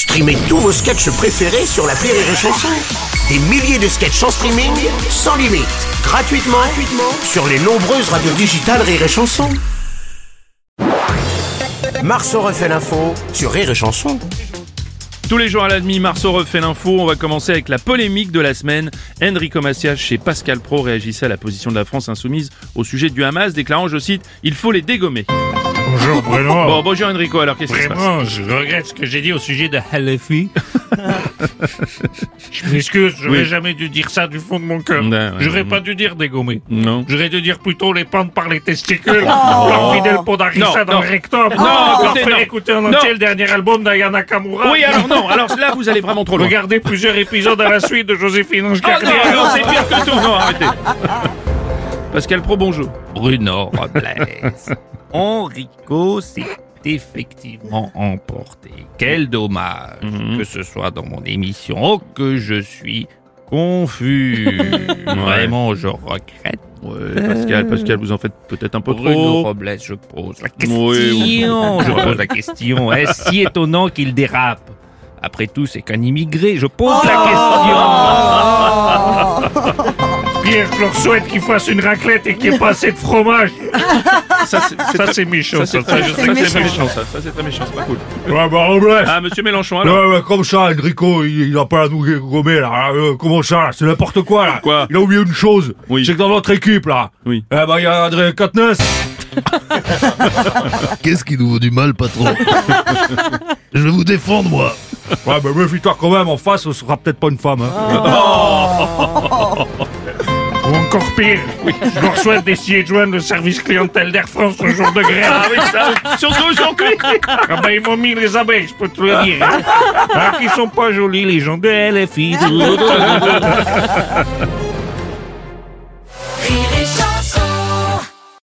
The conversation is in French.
Streamez tous vos sketchs préférés sur la Rire et Chanson. Des milliers de sketchs en streaming, sans limite, gratuitement, gratuitement sur les nombreuses radios digitales Rire et Chanson. Marceau refait l'info sur Rire et Chanson. Tous les jours à la demi, Marceau refait l'info. On va commencer avec la polémique de la semaine. Enrico Macias chez Pascal Pro réagissait à la position de la France insoumise au sujet du Hamas, déclarant, je cite, il faut les dégommer. Bonjour Bruno. Bon, bonjour Enrico, alors qu'est-ce qui se passe? Vraiment, je regrette ce que j'ai dit au sujet de Halefi. je m'excuse, j'aurais Oui. jamais dû dire ça du fond de mon cœur. Ouais, ouais, j'aurais pas dû dire dégommer. Non. J'aurais dû dire plutôt les pendre par les testicules, leur filer le pot d'arissa Non, dans non. le rectum, Non, leur écoutez, faire non. écouter en Non. entier le dernier album d'Ayana Kamura. Oui, alors non, alors là vous allez vraiment trop loin. Regardez plusieurs épisodes à la suite de Joséphine Ange Oh non, Gardien. non, c'est pire que tout, non, arrêtez. Pascal Pro, bonjour. Bruno Robles. Enrico s'est effectivement emporté. Quel dommage Mhm. que ce soit dans mon émission. Oh, que je suis confus. Vraiment, je regrette. Ouais, Pascal, Pascal, vous en faites peut-être un peu Bruno trop. Robles, je pose la question. Oui. Je pose la question. Est-ce si étonnant qu'il dérape Après tout, c'est qu'un immigré? Je pose la question. Pierre, je leur souhaite qu'ils fassent une raclette et qu'il n'y ait pas assez de fromage. Ça, c'est méchant. ça, c'est ça, très méchant. ça. Ça, c'est très méchant, c'est pas cool. Ouais, bah, Robles. Ah, monsieur Mélenchon, alors Ouais, ouais, comme ça, Enrico, il, il a pas à nous gommer, là. Euh, comment ça, C'est n'importe quoi, là. Quoi? Il a oublié une chose. Oui. C'est que dans notre équipe, là. Oui. Eh ben, il y a André Katness. Qu'est-ce qui nous vaut du mal, patron? Je vais vous défendre, moi. Ouais, bah, méfie-toi quand même, en face, ce sera peut-être pas une femme, hein. Ou encore pire, je leur souhaite d'essayer de joindre le service clientèle d'Air France le jour de grève. Ah oui, ça, surtout aujourd'hui Ah bah ils m'ont mis les abeilles, je peux te le dire. Hein. Ah, qu'ils sont pas jolis les gens de LFI.